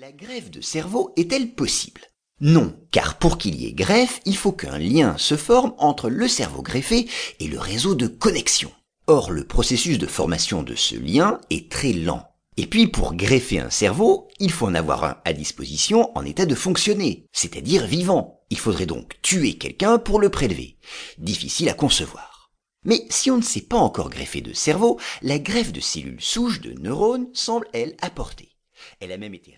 La greffe de cerveau est-elle possible? Non, car pour qu'il y ait greffe, il faut qu'un lien se forme entre le cerveau greffé et le réseau de connexion. Or, le processus de formation de ce lien est très lent. Et puis, pour greffer un cerveau, il faut en avoir un à disposition en état de fonctionner, c'est-à-dire vivant. Il faudrait donc tuer quelqu'un pour le prélever. Difficile à concevoir. Mais si on ne sait pas encore greffer de cerveau, la greffe de cellules souches de neurones semble, elle, apporter. Elle a même été